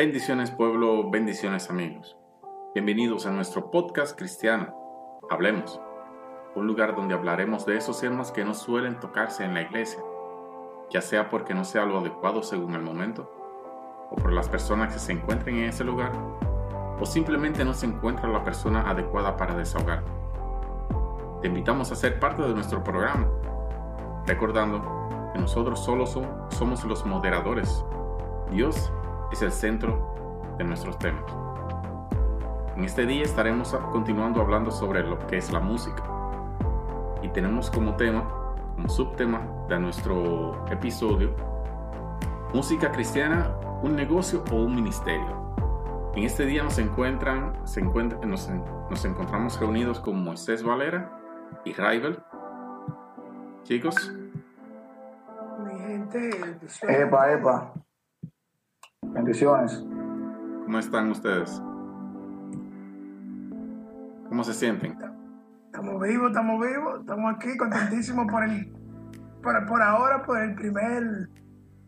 Bendiciones pueblo, bendiciones amigos. Bienvenidos a nuestro podcast cristiano. Hablemos. Un lugar donde hablaremos de esos temas que no suelen tocarse en la iglesia, ya sea porque no sea lo adecuado según el momento, o por las personas que se encuentren en ese lugar, o simplemente no se encuentra la persona adecuada para desahogar. Te invitamos a ser parte de nuestro programa, recordando que nosotros solo somos los moderadores. Dios es el centro de nuestros temas. En este día estaremos continuando hablando sobre lo que es la música. Y tenemos como tema, como subtema de nuestro episodio, música cristiana, un negocio o un ministerio. En este día nos encuentran, se encuentran nos, nos, encontramos reunidos con Moisés Valera y Raibel. Chicos. Mi gente. Epa, epa. Bendiciones. ¿Cómo están ustedes? ¿Cómo se sienten? Estamos vivos, estamos vivos, estamos aquí contentísimos por el, por, por ahora, por el primer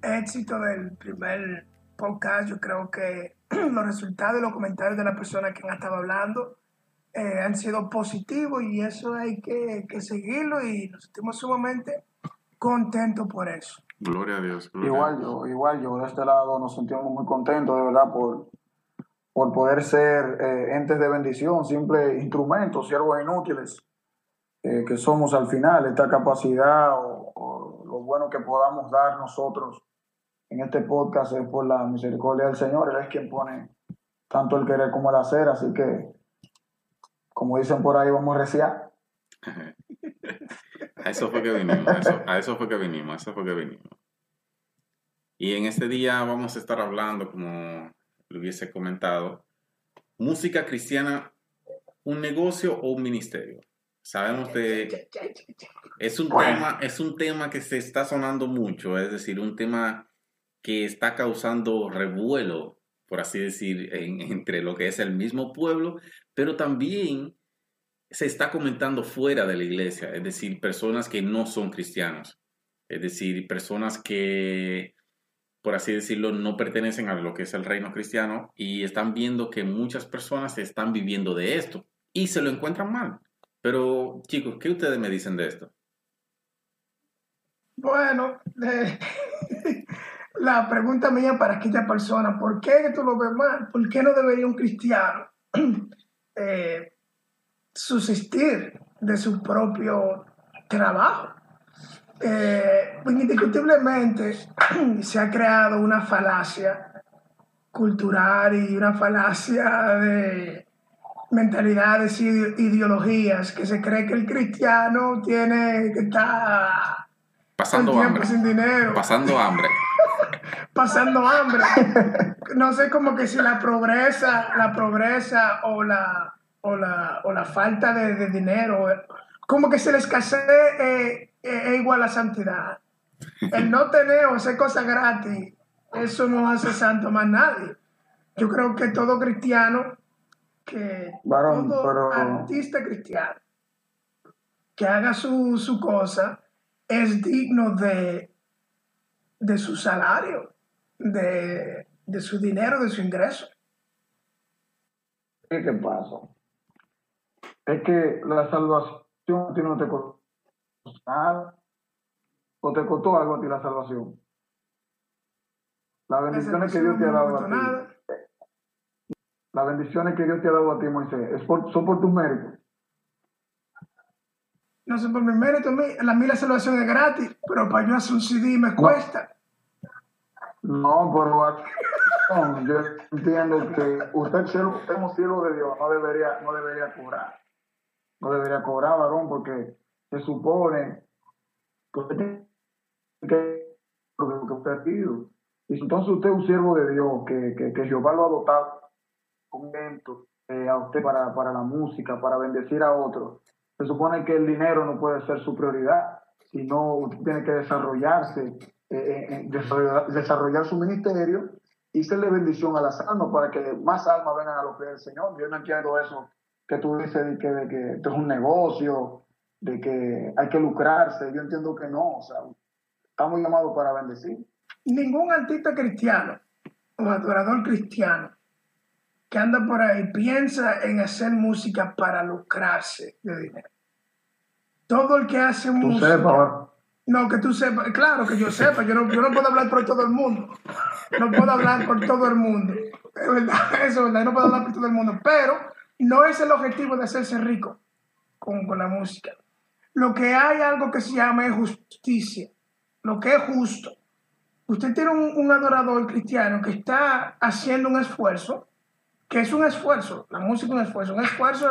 éxito del primer podcast. Yo creo que los resultados y los comentarios de las personas que han estado hablando eh, han sido positivos y eso hay que, que seguirlo y nos sentimos sumamente contentos por eso. Gloria a Dios. igual yo, igual yo de este lado nos sentimos muy contentos de verdad por, por poder ser eh, entes de bendición, simples instrumentos, siervos inútiles eh, que somos al final, esta capacidad o, o, lo bueno que podamos dar nosotros en este podcast es por la misericordia del Señor, Él es quien pone tanto el querer como el hacer, así que como dicen por ahí, vamos a reciar. A eso fue que vinimos, a eso, a eso, fue que vinimos, a eso fue que vinimos. Y en este día vamos a estar hablando, como lo hubiese comentado, música cristiana, un negocio o un ministerio. Sabemos de es un tema, es un tema que se está sonando mucho, es decir, un tema que está causando revuelo, por así decir, en, entre lo que es el mismo pueblo, pero también se está comentando fuera de la iglesia, es decir, personas que no son cristianos, es decir, personas que, por así decirlo, no pertenecen a lo que es el reino cristiano y están viendo que muchas personas están viviendo de esto y se lo encuentran mal. Pero chicos, ¿qué ustedes me dicen de esto? Bueno, eh, la pregunta mía para aquella persona, ¿por qué tú lo ves mal? ¿Por qué no debería un cristiano eh, subsistir de su propio trabajo. Eh, indiscutiblemente se ha creado una falacia cultural y una falacia de mentalidades y ideologías que se cree que el cristiano tiene que estar pasando hambre. sin dinero. Pasando hambre. Pasando hambre. No sé como que si la progresa la progresa o la o la, o la falta de, de, dinero, como que se la escasez eh, es igual a santidad. El no tener o hacer cosas gratis, eso no hace santo más nadie. Yo creo que todo cristiano, que todo pero... artista cristiano, que haga su, su cosa, es digno de, de su salario, de, de su dinero, de su ingreso. ¿Qué pasa? Es que la salvación a ti no te costó nada. ¿O te costó algo a ti la salvación? Las bendiciones que Dios te ha dado a ti. Las bendiciones que Dios te ha dado a ti, Moisés, ¿es por, ¿son por tus méritos? No son por mis méritos. La mí la salvación es gratis, pero para yo hacer un CD me cuesta. No, pero no, yo entiendo que usted, como siervo de Dios, no debería, no debería cobrar no debería cobrar, varón, porque se supone que usted pedido. Y entonces usted es un siervo de Dios, que, que, que Jehová lo ha dotado con eh, a usted para, para la música, para bendecir a otros. Se supone que el dinero no puede ser su prioridad, sino usted tiene que desarrollarse, eh, eh, desarrollar, desarrollar, su ministerio y serle bendición a las almas para que más almas vengan a los pies del Señor. Yo no entiendo eso que tú dices de que, de que esto es un negocio, de que hay que lucrarse. Yo entiendo que no, o sea, estamos llamados para bendecir. Ningún artista cristiano o adorador cristiano que anda por ahí piensa en hacer música para lucrarse de dinero. Todo el que hace música. no, que tú sepas, claro que yo sepa, yo no, yo no puedo hablar por todo el mundo. No puedo hablar por todo el mundo. Es verdad, eso es verdad, no puedo hablar por todo el mundo. Pero no es el objetivo de hacerse rico con, con la música. Lo que hay algo que se llama justicia, lo que es justo. Usted tiene un, un adorador cristiano que está haciendo un esfuerzo que es un esfuerzo, la música es un esfuerzo, un esfuerzo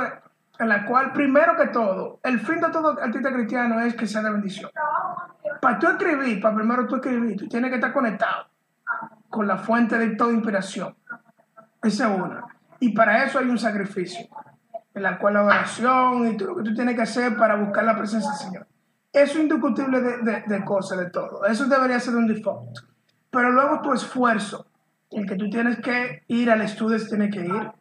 en la cual, primero que todo, el fin de todo artista cristiano es que sea de bendición. Para tú escribir, para primero tú escribir, tú tienes que estar conectado con la fuente de toda inspiración. Esa es una. Y para eso hay un sacrificio, en la cual la oración y todo lo que tú tienes que hacer para buscar la presencia del Señor. Eso es indiscutible de, de, de cosas, de todo. Eso debería ser un default. Pero luego tu esfuerzo, el que tú tienes que ir al estudio tiene que ir.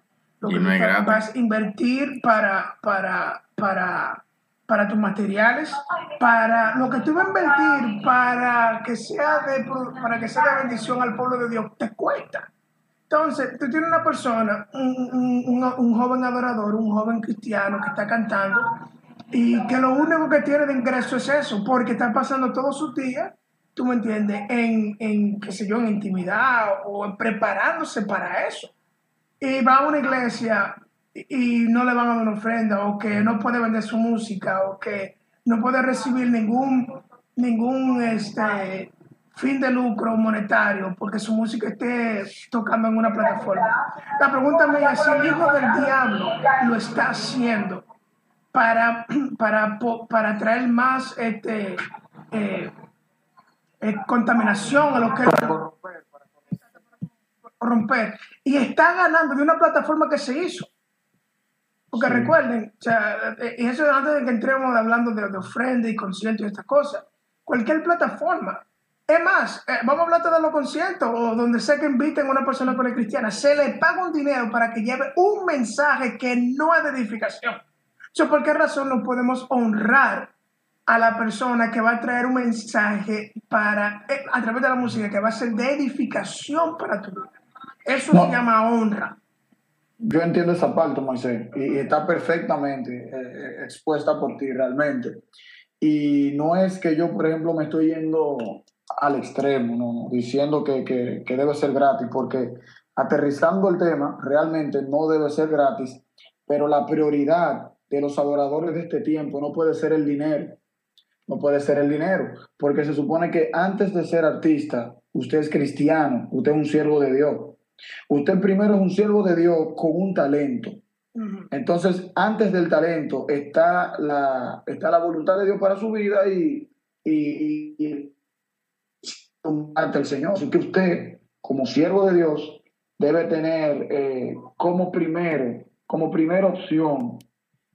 Lo que vas a invertir para, para, para, para tus materiales, para lo que tú vas a invertir para que sea de, para que sea de bendición al pueblo de Dios, te cuesta. Entonces, tú tienes una persona, un, un, un, joven adorador, un joven cristiano que está cantando y que lo único que tiene de ingreso es eso, porque está pasando todos sus días tú me entiendes, en, en, qué sé yo, en intimidad o preparándose para eso. Y va a una iglesia y, no le van a dar una ofrenda o que no puede vender su música o que no puede recibir ningún, ningún este, fin de lucro monetario porque su música esté tocando en una plataforma. La pregunta mía es si el hijo del diablo lo está haciendo para, para, para traer más este, eh, contaminación a lo que romper. Y está ganando de una plataforma que se hizo. Porque recuerden, o sea, y eso antes de que entremos hablando de, de ofrenda y conciertos y estas cosas, cualquier plataforma. Es más, eh, vamos a hablar de los conciertos o donde sé que inviten a una persona con el cristiana, se le paga un dinero para que lleve un mensaje que no es de edificación. O ¿Por qué razón no podemos honrar a la persona que va a traer un mensaje para, eh, a través de la música, que va a ser de edificación para tu vida. Eso se llama honra. Yo entiendo esa parte, Moisés, y, está perfectamente eh, expuesta por ti realmente. Y no es que yo, por ejemplo, me estoy yendo al extremo, ¿no? diciendo que, que, que debe ser gratis, porque aterrizando el tema, realmente no debe ser gratis, pero la prioridad de los adoradores de este tiempo no puede ser el dinero no puede ser el dinero, porque se supone que antes de ser artista, usted es cristiano, usted es un siervo de Dios. Usted primero es un siervo de Dios con un talento. Entonces, antes del talento está la, está la voluntad de Dios para su vida y, y, y, ante el Señor. Así que usted, como siervo de Dios, debe tener eh, como primero, como primera opción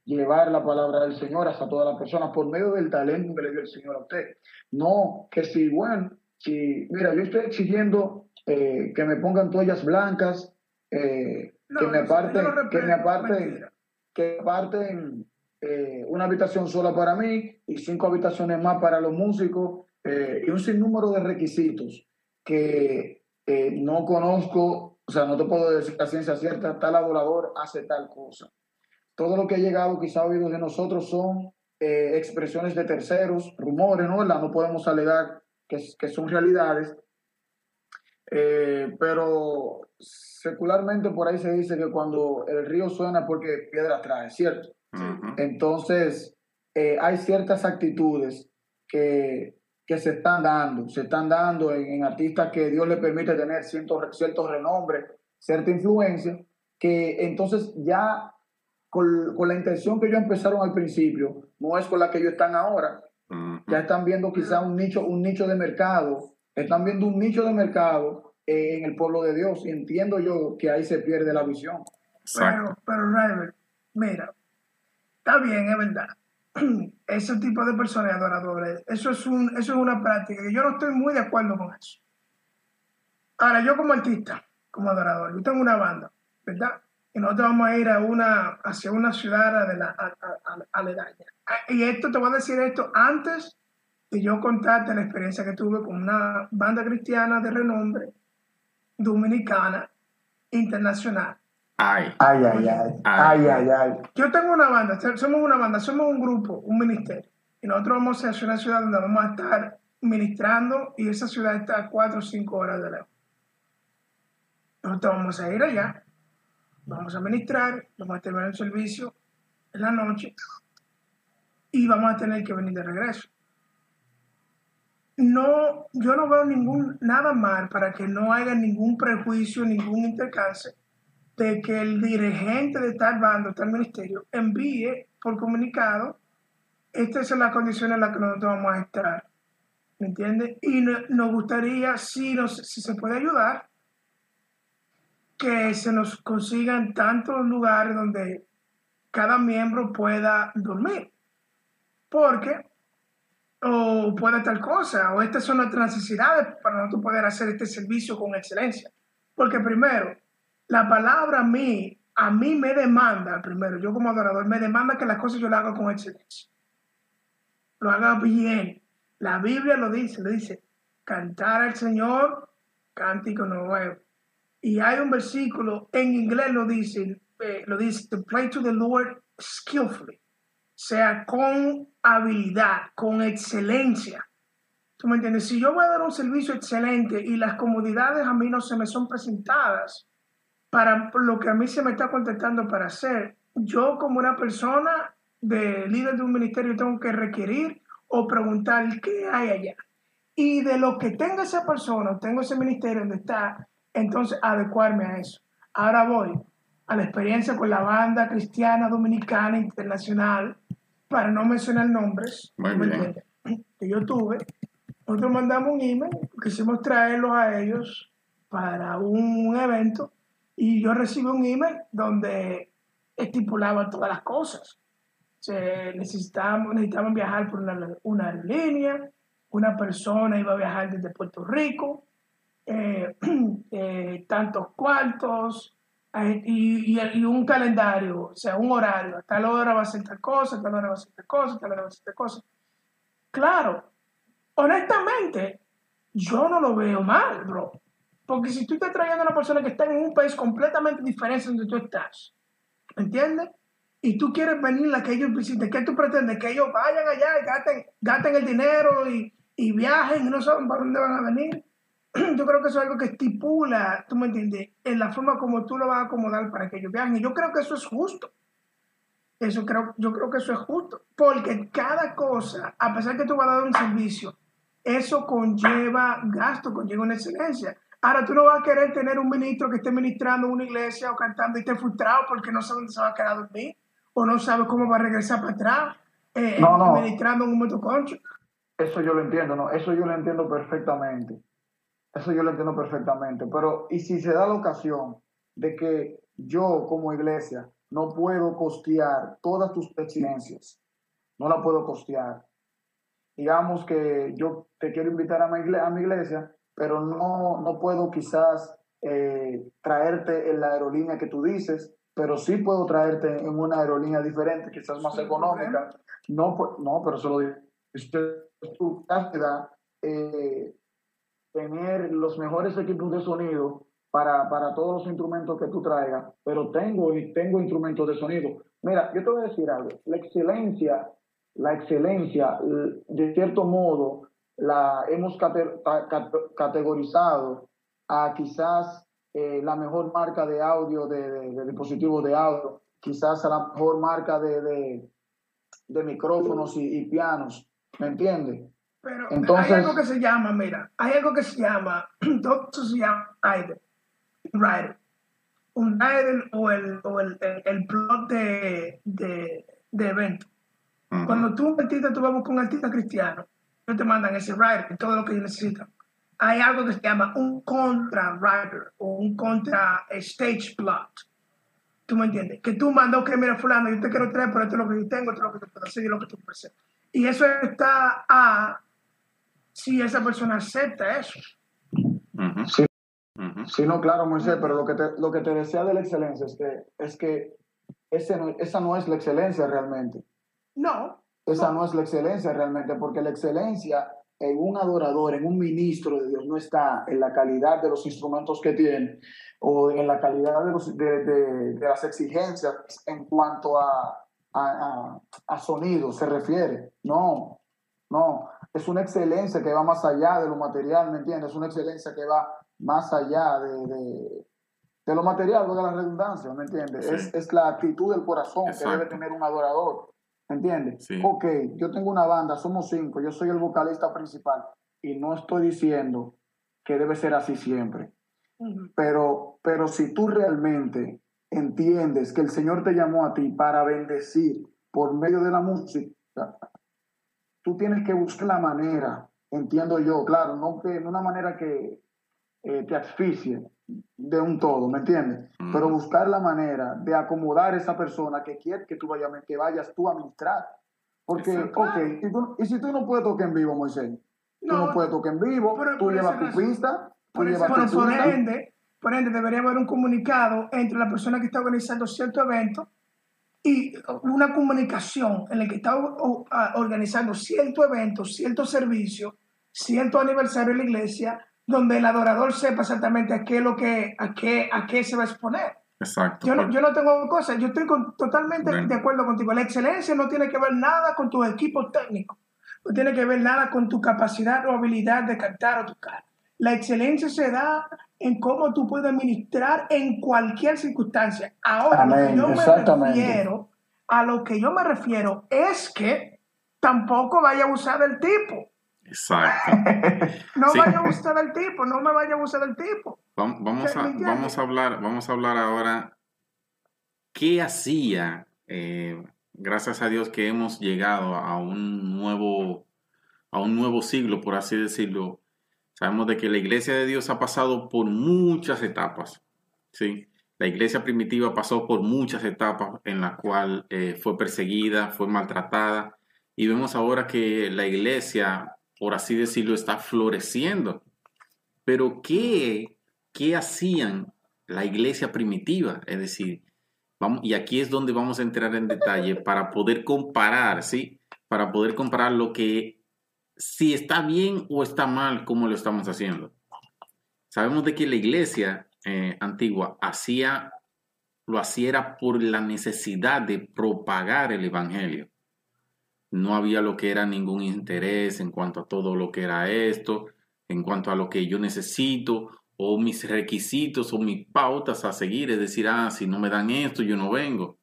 llevar la palabra del Señor hasta todas las personas por medio del talento que le dio el Señor a usted. No que si, bueno, si, mira, yo estoy exigiendo eh, que me pongan toallas blancas, eh, que, me aparten, que me aparten, que aparten eh, una habitación sola para mí y cinco habitaciones más para los músicos y un sinnúmero de requisitos que no conozco, o sea, no te puedo decir la ciencia cierta, tal adorador hace tal cosa todo lo que ha llegado quizá a oídos de nosotros son eh, expresiones de terceros, rumores, ¿no? No podemos alegar que, que son realidades, eh, pero secularmente por ahí se dice que cuando el río suena porque piedra trae, ¿cierto? Entonces, eh, hay ciertas actitudes que, que, se están dando, se están dando en, en artistas que Dios le permite tener cierto, cierto renombre, cierta influencia, que entonces ya con, la intención que ellos empezaron al principio, no es con la que ellos están ahora. Ya están viendo quizá un nicho, un nicho de mercado, están viendo un nicho de mercado eh, en el pueblo de Dios y entiendo yo que ahí se pierde la visión. Pero, pero, mira, está bien, es verdad. Ese tipo de personas adoradores, eso es, un, eso es una práctica que yo no estoy muy de acuerdo con eso. Ahora, yo como artista, como adorador, yo tengo una banda, ¿verdad? Y nosotros vamos a ir a una, hacia una ciudad de la, aledaña. Y esto, te voy a decir esto antes de yo contarte la experiencia que tuve con una banda cristiana de renombre, dominicana, internacional. Ay. Ay, ay, ay. Ay, ay, ay. Yo tengo una banda, somos una banda, somos un grupo, un ministerio. Y nosotros vamos hacia una ciudad donde vamos a estar ministrando y esa ciudad está a cuatro o cinco horas de lejos. Nosotros vamos a ir allá, vamos a ministrar, vamos a terminar el servicio en la noche y vamos a tener que venir de regreso. No, yo no veo ningún, nada mal para que no haya ningún prejuicio, ningún intercance de que el dirigente de tal bando, tal ministerio, envíe por comunicado, estas son las condiciones en las que nosotros vamos a estar. ¿Me entiendes? Y nos gustaría, si, si se puede ayudar, que se nos consigan tantos lugares donde cada miembro pueda dormir. Porque, o puede tal cosa, o estas son nuestras necesidades para nosotros poder hacer este servicio con excelencia. Porque primero, la palabra a mí, a mí me demanda, primero, yo como adorador, me demanda que las cosas yo las haga con excelencia. Lo haga bien. La Biblia lo dice, lo dice, cantar al Señor, cántico nuevo. Y hay un versículo, en inglés lo dice, eh, lo dice, to play to the Lord skillfully. sea, con habilidad, con excelencia. ¿Tú me entiendes? Si yo voy a dar un servicio excelente y las comodidades a mí no se me son presentadas, para lo que a mí se me está contestando para hacer. Yo como una persona de líder de un ministerio tengo que requerir o preguntar qué hay allá. Y de lo que tenga esa persona, tengo ese ministerio donde está, entonces adecuarme a eso. Ahora voy a la experiencia con la banda cristiana dominicana internacional, para no mencionar nombres, que yo tuve. Nosotros mandamos un email, quisimos traerlos a ellos para un evento y yo recibí un email donde estipulaba todas las cosas. Se necesitábamos, necesitaban viajar por una, una aerolínea, una persona iba a viajar desde Puerto Rico, eh, eh, tantos cuartos eh, y, y, un calendario, o sea, un horario. A tal hora va a ser tal cosa, a tal hora va a ser tal cosa, a tal hora va a ser tal cosa. Claro, honestamente, yo no lo veo mal, bro. Porque si tú estás trayendo a una persona que está en un país completamente diferente donde tú estás, ¿entiendes? Y tú quieres venir a que ellos visiten, ¿qué tú pretendes? Que ellos vayan allá y gasten, gasten el dinero y, viajen y no saben para dónde van a venir. Yo creo que eso es algo que estipula, tú me entiendes, en la forma como tú lo vas a acomodar para que ellos viajen. Y yo creo que eso es justo. Eso creo, yo creo que eso es justo. Porque cada cosa, a pesar que tú vas a dar un servicio, eso conlleva gasto, conlleva una excelencia. Ahora tú no vas a querer tener un ministro que esté ministrando en una iglesia o cantando y esté frustrado porque no sabe dónde se va a quedar a dormir o no sabe cómo va a regresar para atrás eh, ministrando en un motoconcho. Eso yo lo entiendo, ¿no? Eso yo lo entiendo perfectamente. Eso yo lo entiendo perfectamente. Pero, ¿y si se da la ocasión de que yo como iglesia no puedo costear todas tus exigencias? No la puedo costear. Digamos que yo te quiero invitar a mi iglesia pero no, no puedo quizás eh, traerte en la aerolínea que tú dices, pero sí puedo traerte en una aerolínea diferente, quizás más económica. No, no, pero solo tu cátedra, eh, tener los mejores equipos de sonido para, para, todos los instrumentos que tú traigas, pero tengo, tengo instrumentos de sonido. Mira, yo te voy a decir algo, la excelencia, la excelencia, de cierto modo, la hemos categorizado a quizás eh, la mejor marca de audio, de, dispositivos de audio, quizás a la mejor marca de, de micrófonos y, pianos, ¿me entiendes? Pero Entonces, hay algo que se llama, mira, hay algo que se llama, todo se llama rider, rider. Un rider o el, o el, el, plot de, de, de evento. Cuando tú un artista, tú vas con un artista cristiano, te mandan ese rider y todo lo que ellos necesitan. Hay algo que se llama un contra rider o un contra stage plot. ¿Tú me entiendes? Que tú mandas, ok, mira, fulano, yo te quiero traer, pero esto es lo que yo tengo, esto es lo que te puedo hacer y lo que tú presentas. Y eso está a si esa persona acepta eso. Sí, sí, no, claro, Moisés, pero lo que te, lo que te desea de la excelencia es que, es que ese no- esa no es la excelencia realmente. No, Esa no es la excelencia realmente, porque la excelencia en un adorador, en un ministro de Dios, no está en la calidad de los instrumentos que tiene o en la calidad de, los- de- de- de las exigencias en cuanto a, a, a- a sonido se refiere. No, no. Es una excelencia que va más allá de lo material, ¿me entiendes? Es una excelencia que va más allá de, de, lo material, de la redundancia, ¿me entiendes? Sí. Es, es la actitud del corazón que debe tener un adorador. ¿Me entiendes? Sí. Ok, yo tengo una banda, somos cinco, yo soy el vocalista principal y no estoy diciendo que debe ser así siempre. Pero, pero si tú realmente entiendes que el Señor te llamó a ti para bendecir por medio de la música, tú tienes que buscar la manera, entiendo yo, claro, no que no una manera que eh, te asfixie de un todo, ¿me entiendes? Mm. Pero buscar la manera de acomodar a esa persona que quiere que tú vayas, que vayas tú a ministrar. Porque, Exacto. ok, y, tú- y si tú no puedes tocar en vivo, Moisés, tú No, no puedes tocar en vivo, pero tú llevas tu pista, tú eso, llevas por, tu por pista. ende, por ende, debería haber un comunicado entre la persona que está organizando cierto evento y una comunicación en la que está organizando cierto evento, cierto servicio, cierto aniversario en la iglesia, donde el adorador sepa exactamente a qué, es lo que, a qué, a qué se va a exponer. Exacto. Yo no, yo no tengo cosas, yo estoy con- totalmente de acuerdo contigo. La excelencia no tiene que ver nada con tu equipo técnico, no tiene que ver nada con tu capacidad o habilidad de cantar o tocar. La excelencia se da en cómo tú puedes ministrar en cualquier circunstancia. Ahora, lo que Amén, yo me refiero, a lo que yo me refiero es que tampoco vaya a abusar del tipo. Exacto. No Sí. vaya a abusar del tipo, no me vaya a abusar del tipo. Vam- Vamos ¿Me a, vamos a hablar, vamos a hablar ahora qué hacía, eh, gracias a Dios que hemos llegado a un nuevo, a un nuevo siglo, por así decirlo. Sabemos de que la iglesia de Dios ha pasado por muchas etapas, ¿sí? La iglesia primitiva pasó por muchas etapas en las cuales eh, fue perseguida, fue maltratada, y vemos ahora que la iglesia, por así decirlo, está floreciendo. Pero ¿qué, qué hacían la iglesia primitiva? Es decir, vamos, y aquí es donde vamos a entrar en detalle para poder comparar, ¿sí? Para poder comparar lo que, si está bien o está mal, cómo lo estamos haciendo. Sabemos de que la iglesia eh, antigua hacía, lo hacía por la necesidad de propagar el evangelio. No había lo que era ningún interés en cuanto a todo lo que era esto, en cuanto a lo que yo necesito o mis requisitos o mis pautas a seguir. Es decir, ah, si no me dan esto, yo no vengo.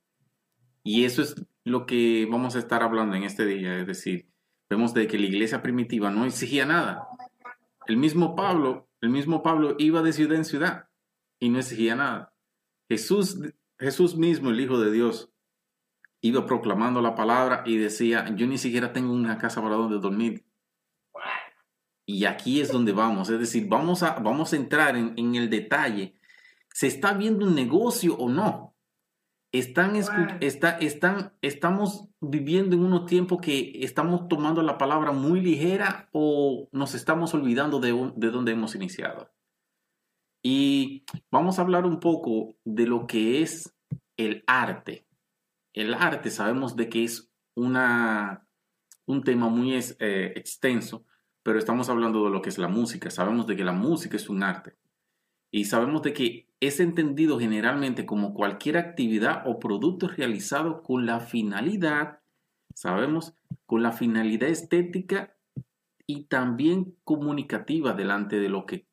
Y eso es lo que vamos a estar hablando en este día. Es decir, vemos de que la iglesia primitiva no exigía nada. El mismo Pablo, el mismo Pablo iba de ciudad en ciudad y no exigía nada. Jesús, Jesús mismo, el Hijo de Dios, iba proclamando la palabra y decía, yo ni siquiera tengo una casa para donde dormir. Y aquí es donde vamos, es decir, vamos a, vamos a entrar en, en el detalle. ¿Se está viendo un negocio o no? Están, está, están, estamos viviendo en unos tiempos que estamos tomando la palabra muy ligera o nos estamos olvidando de, un- de dónde hemos iniciado. Y vamos a hablar un poco de lo que es el arte. El arte sabemos de que es una, un tema muy eh, extenso, pero estamos hablando de lo que es la música. Sabemos de que la música es un arte. Y sabemos de que es entendido generalmente como cualquier actividad o producto realizado con la finalidad, sabemos, con la finalidad estética y también comunicativa delante de lo que,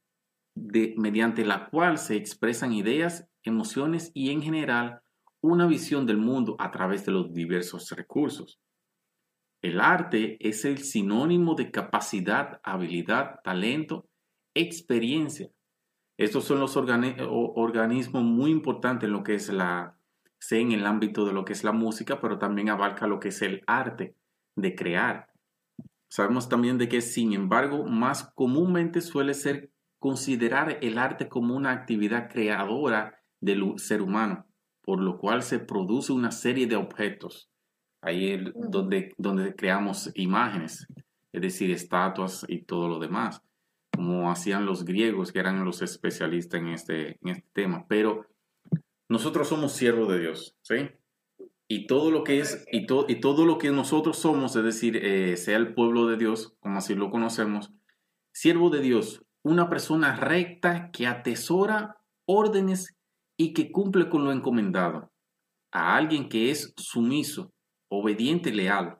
de, mediante la cual se expresan ideas, emociones y en general una visión del mundo a través de los diversos recursos. El arte es el sinónimo de capacidad, habilidad, talento, experiencia. Estos son los organismos muy importantes en lo que es la, sé en el ámbito de lo que es la música, pero también abarca lo que es el arte de crear. sabemos también de que, sin embargo, más comúnmente suele ser considerar el arte como una actividad creadora del ser humano, por lo cual se produce una serie de objetos. Ahí es donde, donde creamos imágenes, es decir, estatuas y todo lo demás, como hacían los griegos, que eran los especialistas en este, en este tema. Pero nosotros somos siervos de Dios, ¿sí? Y todo lo que es, y, y todo lo que nosotros somos, es decir, eh, sea el pueblo de Dios, como así lo conocemos, siervo de Dios, una persona recta que atesora órdenes y que cumple con lo encomendado, a alguien que es sumiso, obediente y leal.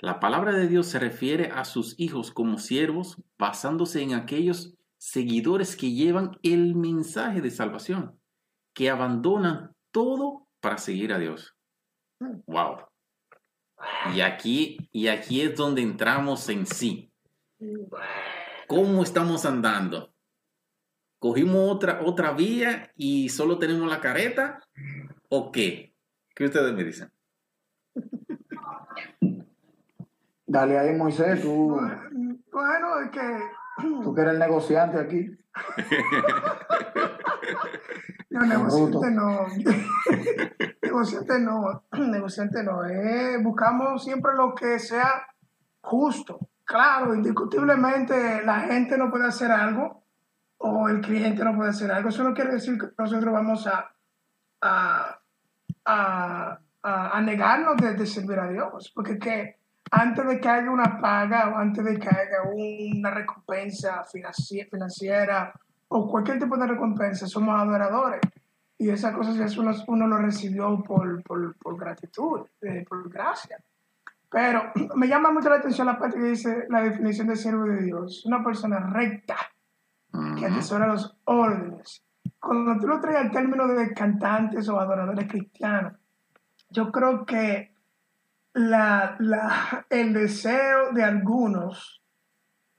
La palabra de Dios se refiere a sus hijos como siervos basándose en aquellos seguidores que llevan el mensaje de salvación que abandonan todo para seguir a Dios. Wow. Y aquí, y aquí es donde entramos en sí. ¿Cómo estamos andando? ¿Cogimos otra, otra vía y solo tenemos la careta? ¿O qué? ¿Qué ustedes me dicen? Dale ahí, Moisés, tú. Bueno, es que. Tú que eres el negociante aquí. No, negociante no. negociante no. Negociante no. Eh, buscamos siempre lo que sea justo. Claro, indiscutiblemente la gente no puede hacer algo o el cliente no puede hacer algo. Eso no quiere decir que nosotros vamos a, a, a, negarnos de, servir a Dios. Porque que antes de que haya una paga o antes de que haya una recompensa financiera o cualquier tipo de recompensa, somos adoradores. Y esas cosas ya uno, uno lo recibió por, por, por gratitud, eh, por gracia. Pero me llama mucho la atención la parte que dice la definición de siervo de Dios. Una persona recta, que atesora los órdenes. Cuando tú lo traes al término de cantantes o adoradores cristianos, yo creo que la, la, el deseo de algunos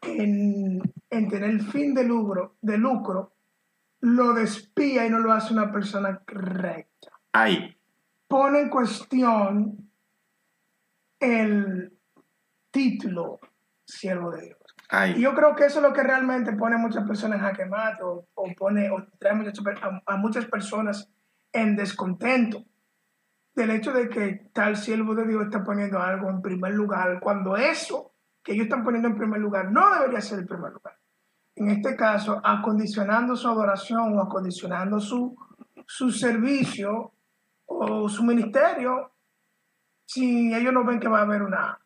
en, en tener fin de lucro, de lucro, lo despía y no lo hace una persona recta. Ahí. Pone en cuestión el título siervo de Dios. Y yo creo que eso es lo que realmente pone a muchas personas a quemar o, pone o trae a, a, muchas personas en descontento del hecho de que tal siervo de Dios está poniendo algo en primer lugar, cuando eso que ellos están poniendo en primer lugar no debería ser el primer lugar. En este caso, acondicionando su adoración o acondicionando su, su servicio o su ministerio, si ellos no ven que va a haber una,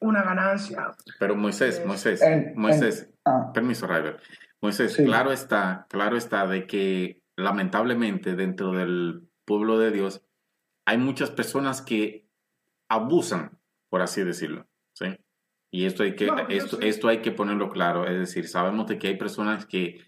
una ganancia. Pero Moisés, Moisés, Moisés, ah. permiso, Ryder. Moisés, claro está, claro está de que lamentablemente dentro del pueblo de Dios hay muchas personas que abusan, por así decirlo. ¿sí? Y esto hay, que, esto, esto hay que ponerlo claro, es decir, sabemos de que hay personas que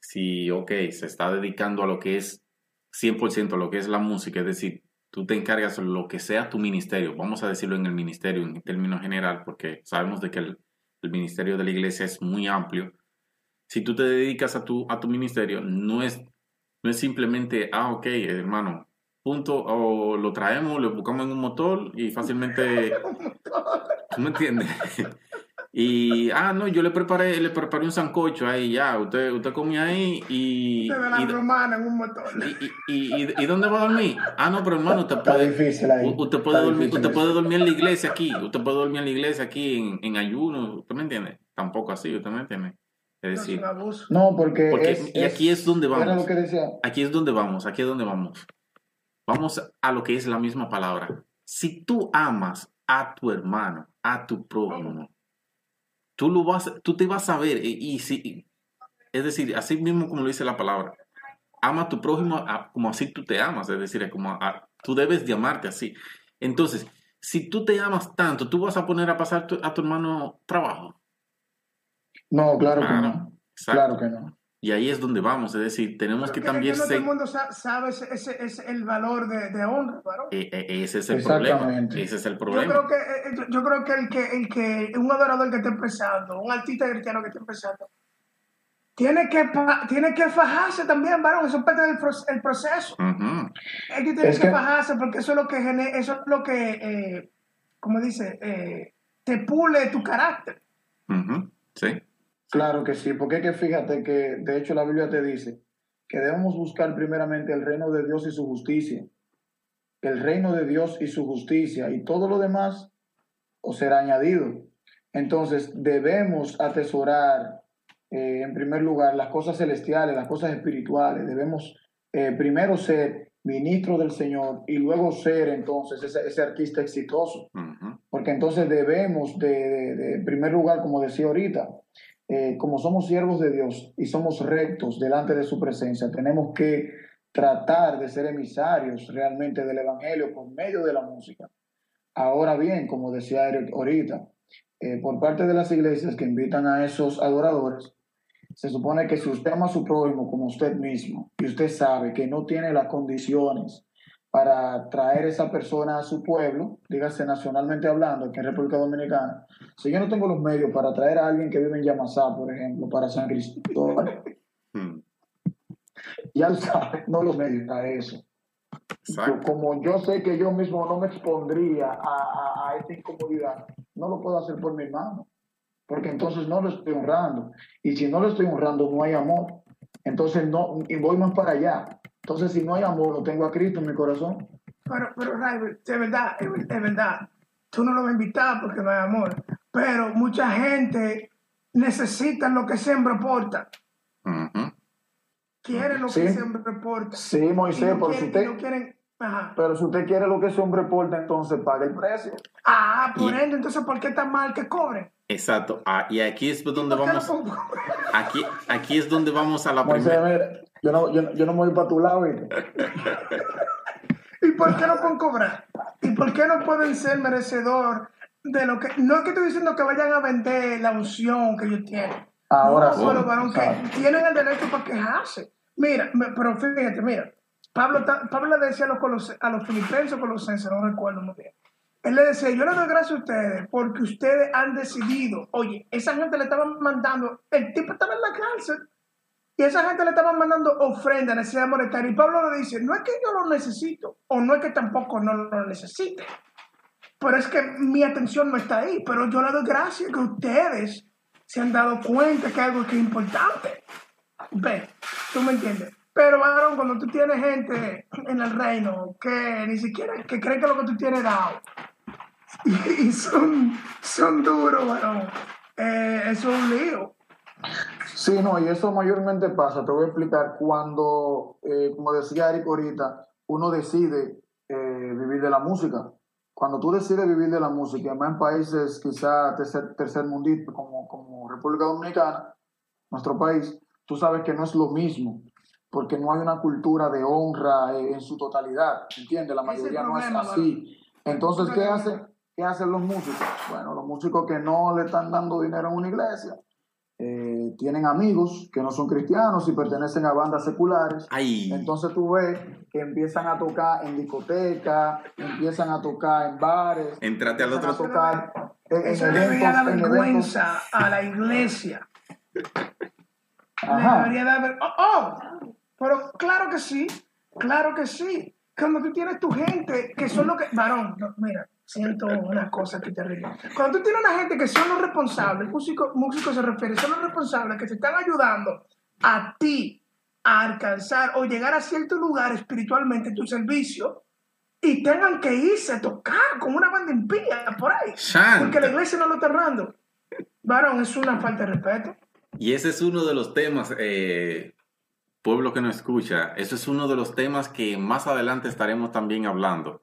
si, ok, se está dedicando a lo que es 100% a lo que es la música, es decir, tú te encargas lo que sea tu ministerio, vamos a decirlo en el ministerio en términos general, porque sabemos de que el, ministerio de la iglesia es muy amplio. Si tú te dedicas a tu, a tu ministerio, no es, no es simplemente, ah, ok, hermano, punto, o lo traemos, lo buscamos en un motor y fácilmente ¿Tú me entiendes? Y, ah, no, yo le preparé, le preparé un sancocho ahí, ya, usted, usted comía ahí y... Se ve la romana en un motor. Y, y, y, dónde va a dormir? Ah, no, pero hermano, usted puede... Difícil ahí. Usted puede, dormir, usted puede dormir en la iglesia aquí, usted puede dormir en la iglesia aquí en, en ayuno, ¿usted me entiende? Tampoco así, ¿usted me entiende? Es decir... No, porque... porque y aquí es donde vamos. Aquí es donde vamos, aquí es donde vamos. Vamos a lo que es la misma palabra. Si tú amas a tu hermano, a tu prójimo. Tú, lo vas, tú te vas a ver, y, si, es decir, así mismo como lo dice la palabra, ama a tu prójimo como así tú te amas, es decir, como tú debes de amarte así. Entonces, si tú te amas tanto, ¿tú vas a poner a pasar a tu hermano trabajo? No, claro, que no. Claro que no. Y ahí es donde vamos, es decir, tenemos que también... No todo el mundo sabe ese, es el valor de, de honra, claro. E, e, ese es el problema. Ese es el problema. Yo creo que, eh, eh, yo creo que, el, que, el que un adorador que esté empezando, un artista cristiano que esté empezando, tiene que, tiene que fajarse también, varón, eso es parte del proceso. Uh Ellos tienen que, fajarse porque eso es lo que, eso es lo que eh, como dice, te pule tu carácter. Ujú, Sí. Claro que sí, porque es que fíjate que de hecho la Biblia te dice que debemos buscar primeramente el reino de Dios y su justicia. El reino de Dios y su justicia y todo lo demás os será añadido. Entonces debemos atesorar eh, en primer lugar las cosas celestiales, las cosas espirituales. Debemos eh, primero ser ministro del Señor y luego ser entonces ese, ese artista exitoso. Porque entonces debemos, de, de- de- en primer lugar, como decía ahorita, eh, como somos siervos de Dios y somos rectos delante de su presencia, tenemos que tratar de ser emisarios realmente del Evangelio por medio de la música. Ahora bien, como decía Eric ahorita, eh, por parte de las iglesias que invitan a esos adoradores, se supone que si usted ama a su prójimo como usted mismo y usted sabe que no tiene las condiciones para traer esa persona a su pueblo, dígase nacionalmente hablando, aquí en República Dominicana, si yo no tengo los medios para traer a alguien que vive en Yamasá, por ejemplo, para San Cristóbal, mm, ya tú sabes, no los medios para eso. Yo- como yo sé que yo mismo no me expondría a, a, a esta incomodidad, no lo puedo hacer por mi hermano, porque entonces no lo estoy honrando. Y si no lo estoy honrando, no hay amor. Entonces no, y voy más para allá. Entonces, si no hay amor, no tengo a Cristo en mi corazón. Pero, pero, Ray, de verdad, es ver- es verdad. Tú no lo vas a invitar porque no hay amor. Pero mucha gente necesita lo que siempre porta. Ujú, Quiere lo Sí. que siempre porta. Sí, Moisés, no pero si usted, no quieren- ajá. pero si usted quiere lo que ese hombre porta, entonces pague el precio. Ah, por Y- ende, entonces, ¿por qué está mal que cobren? Exacto. Ah, y aquí es donde ¿Por qué no vamos. Aquí, aquí es donde vamos a la primera. Yo no, yo, yo no me voy para tu lado, ¿viste? ¿Y por qué no pueden cobrar? ¿Y por qué no pueden ser merecedor de lo que... No es que estoy diciendo que vayan a vender la unción que ellos tienen. Ahora no, sí. pero varón, que tienen el derecho para quejarse. Mira, pero fíjate, mira, Pablo, Pablo le decía a los, a los filipenses o colosenses, no recuerdo muy bien. Él le decía, yo le doy gracias a ustedes porque ustedes han decidido, oye, esa gente le estaban mandando, el tipo estaba en la cárcel y esa gente le estaban mandando ofrenda, necesidad monetaria. Y Pablo le dice, no es que yo lo necesito o no es que tampoco no lo necesite, pero es que mi atención no está ahí. Pero yo le doy gracias que ustedes se han dado cuenta que algo que es importante. Ve, tú me entiendes. Pero, varón, cuando tú tienes gente en el reino que ni siquiera, que creen que lo que tú tienes dado, y, y son, son duros, varón, eh, es un lío. Sí, no, y eso mayormente pasa, te voy a explicar, cuando, eh, como decía Eric ahorita, uno decide eh, vivir de la música. Cuando tú decides vivir de la música, más en países quizá tercer, tercer mundito, como, como República Dominicana, nuestro país, tú sabes que no es lo mismo, porque no hay una cultura de honra eh, en su totalidad, ¿entiendes? La mayoría no es así. Entonces, ¿qué hacen? ¿Qué hacen los músicos? Bueno, los músicos que no le están dando dinero en una iglesia, eh, tienen amigos que no son cristianos y pertenecen a bandas seculares. Ay, Entonces tú ves que empiezan a tocar en discotecas, empiezan a tocar en bares, entrate al empiezan otro. a tocar en, en Eso debería dar eventos, vergüenza a la iglesia. Le Ajá. debería dar oh, oh, pero claro que sí, claro que sí. Cuando tú tienes tu gente que son los que, varón, no, mira, siento una cosa que terrible. Cuando tú tienes una gente que son los responsables, músicos músico se refiere, son los responsables que te están ayudando a ti a alcanzar o llegar a cierto lugar espiritualmente en tu servicio y tengan que irse a tocar con una banda impía por ahí. Shanta. Porque la iglesia no lo está dando. Varón, es una falta de respeto. Y ese es uno de los temas, eh, pueblo que no escucha, eso es uno de los temas que más adelante estaremos también hablando.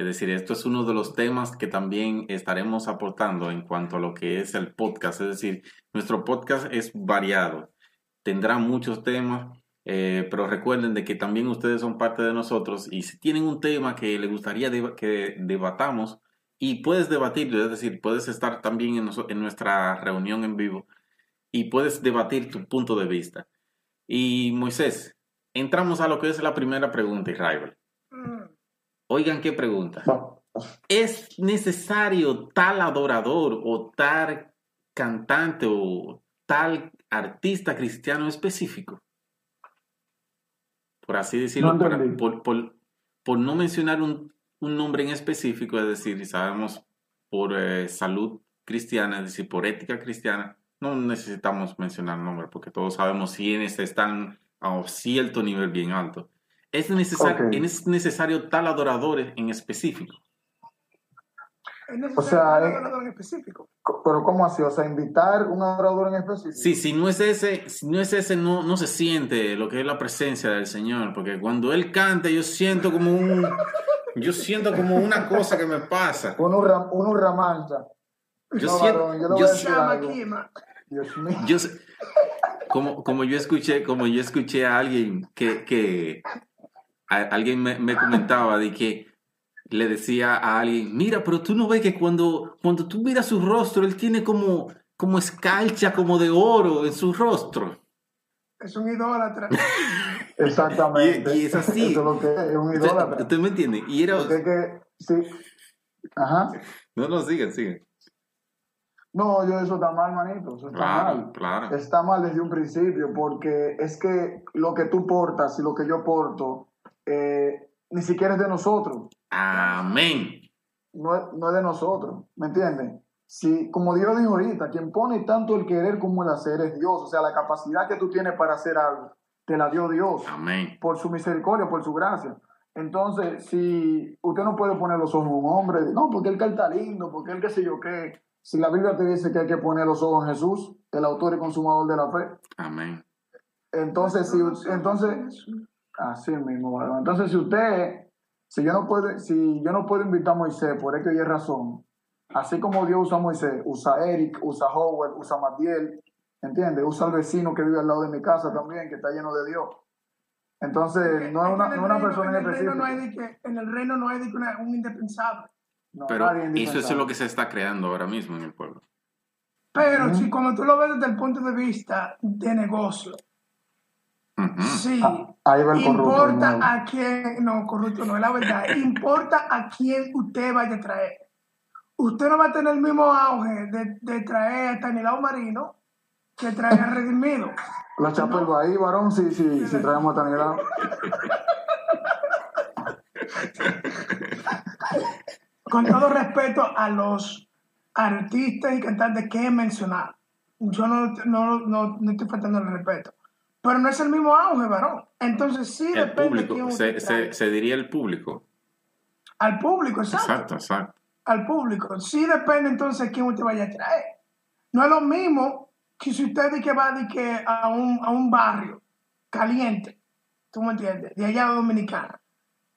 Es decir, esto es uno de los temas que también estaremos aportando en cuanto a lo que es el podcast. Es decir, nuestro podcast es variado, tendrá muchos temas, eh, pero recuerden de que también ustedes son parte de nosotros y si tienen un tema que les gustaría que debatamos y puedes debatirlo, es decir, puedes estar también en, en nuestra reunión en vivo y puedes debatir tu punto de vista. Y Moisés, entramos a lo que es la primera pregunta, Israel. Oigan qué pregunta. ¿Es necesario tal adorador o tal cantante o tal artista cristiano específico? Por así decirlo, No para- entendí. por, por- por no mencionar un, un nombre en específico, es decir, sabemos por eh, salud cristiana, es decir, por ética cristiana, no necesitamos mencionar nombres porque todos sabemos quiénes están a cierto nivel bien alto. Es necesario, Ok. es necesario tal adorador en específico. O sea, un eh, adorador en específico. Co- Pero ¿cómo así? O sea, invitar un adorador en específico. Sí, si no es ese, si no es ese, no, no se siente lo que es la presencia del Señor, porque cuando Él canta yo siento como un, yo siento como una cosa que me pasa. Uno, ram- uno ramanza. Yo No, siento, varón, yo voy yo yo como, como yo escuché, como yo escuché a alguien que, que a- alguien me, me comentaba de que le decía a alguien, mira, pero tú no ves que cuando, cuando tú miras su rostro, él tiene como, como escarcha, como de oro en su rostro. Es un idólatra. Exactamente. Y- y es así. Eso es lo que es, un ¿Usted, idólatra. usted me entiende? Y era... Que, sí. Ajá. No, no, sigan, sigan. No, yo eso está mal, manito. Eso está Claro, mal. claro. Está mal desde un principio, porque es que lo que tú portas y lo que yo porto, eh, ni siquiera es de nosotros. Amén. no es, no es de nosotros, ¿me entiendes? Si, como Dios dijo ahorita, quien pone tanto el querer como el hacer es Dios, o sea, la capacidad que tú tienes para hacer algo, te la dio Dios, Amén. por su misericordia, por su gracia. Entonces, si usted no puede poner los ojos en un hombre, no, porque él que está lindo, porque él qué sé yo qué, si la Biblia te dice que hay que poner los ojos en Jesús, el autor y consumador de la fe, Amén. entonces, si, entonces, Así mismo. Entonces, si usted, si yo no puedo, si yo no puedo invitar a Moisés por X y razón, así como Dios usa a Moisés, usa a Eric, usa a Howard, usa a Matiel, ¿entiendes? Usa al vecino que vive al lado de mi casa también, que está lleno de Dios. Entonces, no es una, no es una reino- persona en en el reino no hay que- En el reino no hay una- un indispensable. No, Pero eso es lo que se está creando ahora mismo en el pueblo. Pero Ujú. si como tú lo ves desde el punto de vista de negocio, Sí, Ah, ahí va el importa a quién, no, corrupto no es la verdad, importa a quién usted vaya a traer. Usted no va a tener el mismo auge de, de traer a Tanilao Marino que traer a Redimido. La chapel va ahí, varón, si, si, si traemos a Daniela. Con todo respeto a los artistas y cantantes que he mencionado. Yo no, no, no, no estoy faltando el respeto. Pero no es el mismo auge, varón. Entonces sí El depende de quién público, usted se, se, se diría el público. Al público, exacto. Exacto, exacto. Al público. Sí depende entonces de quién usted vaya a traer. No es lo mismo que si usted dice que va de que a, un, a un barrio caliente, ¿tú me entiendes? De allá de Dominicana.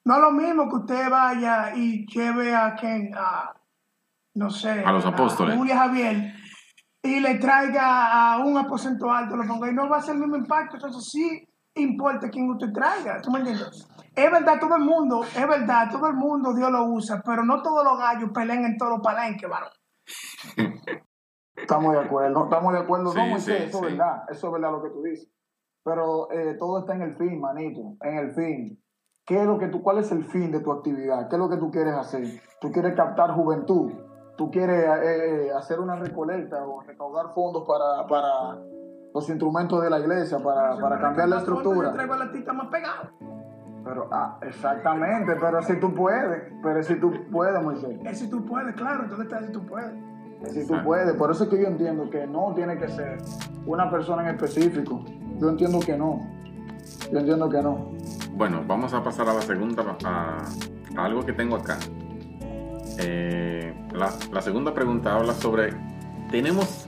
No es lo mismo que usted vaya y lleve a quien, a, no sé, A los apóstoles. Julia Javier y le traiga a un aposento alto, lo ponga y no va a ser el mismo impacto. Entonces sí importa quién usted traiga, ¿tú me entiendes? Es verdad, todo el mundo, es verdad, todo el mundo Dios lo usa, pero no todos los gallos pelean en todos los palenques, varón. Estamos de acuerdo, estamos de acuerdo. Sí, no, Moisés, sí, eso sí. es verdad, eso es verdad lo que tú dices. Pero eh, todo está en el fin, manito, en el fin. ¿Qué es lo que tú, ¿Cuál es el fin de tu actividad? ¿Qué es lo que tú quieres hacer? ¿Tú quieres captar juventud? ¿Tú quieres eh, hacer una recolecta o recaudar fondos para, para los instrumentos de la iglesia, para, para cambiar la Yo estructura? traigo a la tita más pegada. Pero, ah, exactamente, pero si tú puedes, pero si tú puedes, Moisés. Es si tú puedes, claro, ¿dónde está si tú puedes? Si tú puedes, por eso es que yo entiendo que no tiene que ser una persona en específico. Yo entiendo que no. Yo entiendo que no. Bueno, vamos a pasar a la segunda, a, a algo que tengo acá. Eh, la, la segunda pregunta habla sobre, ¿tenemos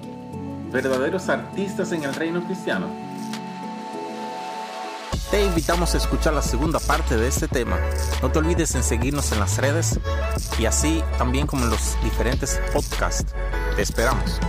verdaderos artistas en el reino cristiano? Te invitamos a escuchar la segunda parte de este tema. No te olvides en seguirnos en las redes y así también como en los diferentes podcasts. Te esperamos.